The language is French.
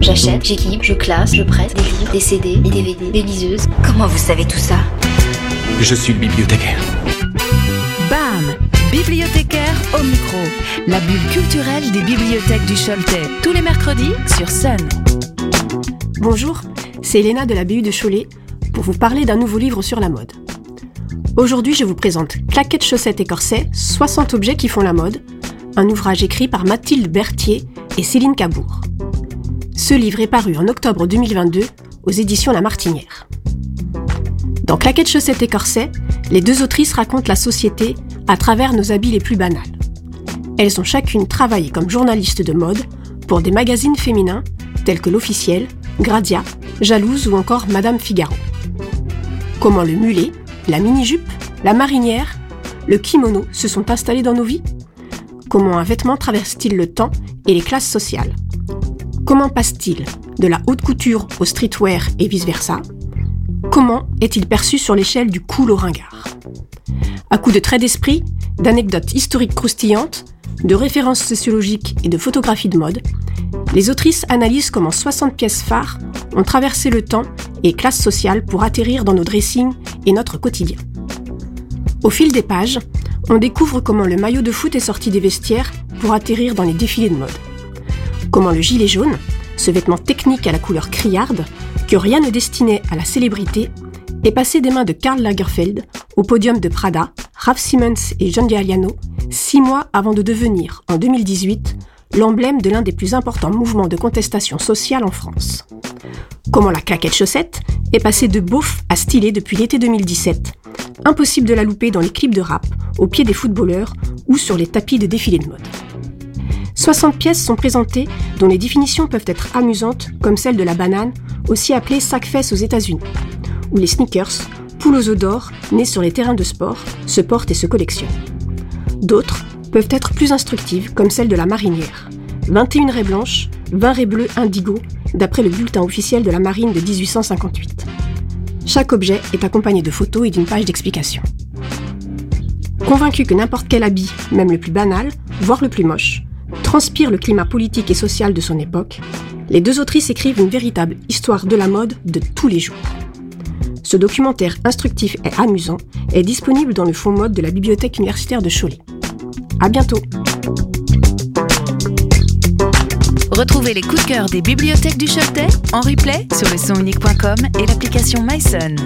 J'achète, j'équipe, je classe, je prête des livres, des CD, des DVD, des liseuses. Comment vous savez tout ça? Je suis le bibliothécaire. BAM Bibliothécaire au micro. La bulle culturelle des bibliothèques du Choletais. Tous les mercredis sur Sun. Bonjour, c'est Elena de la BU de Cholet pour vous parler d'un nouveau livre sur la mode. Aujourd'hui, je vous présente Claquettes, chaussettes et corsets, 60 objets qui font la mode, un ouvrage écrit par Mathilde Berthier et Céline Cabourg. Ce livre est paru en octobre 2022 aux éditions La Martinière. Dans Claquettes, chaussettes et corsets, les deux autrices racontent la société à travers nos habits les plus banals. Elles ont chacune travaillé comme journalistes de mode pour des magazines féminins tels que l'Officiel, Gradia, Jalouse ou encore Madame Figaro. Comment le mulet, la mini-jupe, la marinière, le kimono se sont installés dans nos vies? Comment un vêtement traverse-t-il le temps et les classes sociales? Comment passe-t-il de la haute couture au streetwear et vice-versa? Comment est-il perçu sur l'échelle du cool au ringard À coup de traits d'esprit, d'anecdotes historiques croustillantes, de références sociologiques et de photographies de mode, les autrices analysent comment 60 pièces phares ont traversé le temps et classes sociales pour atterrir dans nos dressings et notre quotidien. Au fil des pages, on découvre comment le maillot de foot est sorti des vestiaires pour atterrir dans les défilés de mode comment le gilet jaune, ce vêtement technique à la couleur criarde, que rien ne destinait à la célébrité, est passé des mains de Karl Lagerfeld au podium de Prada, Ralph Simmons et John Galliano, six mois avant de devenir, en 2018, l'emblème de l'un des plus importants mouvements de contestation sociale en France. Comment la claquette chaussette est passée de beauf à stylé depuis l'été 2017. Impossible de la louper dans les clips de rap, au pied des footballeurs ou sur les tapis de défilés de mode. 60 pièces sont présentées dont les définitions peuvent être amusantes, comme celle de la banane, aussi appelée sac-fesse aux États-Unis, ou les sneakers, poules aux œufs d'or, nés sur les terrains de sport, se portent et se collectionnent. D'autres peuvent être plus instructives, comme celle de la marinière. 21 raies blanches, 20 raies bleues indigo, d'après le bulletin officiel de la marine de 1858. Chaque objet est accompagné de photos et d'une page d'explication. Convaincu que n'importe quel habit, même le plus banal, voire le plus moche, transpire le climat politique et social de son époque, les deux autrices écrivent une véritable histoire de la mode de tous les jours. Ce documentaire instructif et amusant est disponible dans le fond mode de la bibliothèque universitaire de Cholet. À bientôt! Retrouvez les coups de cœur des bibliothèques du Choletais en replay sur le sonunique.com et l'application MySun.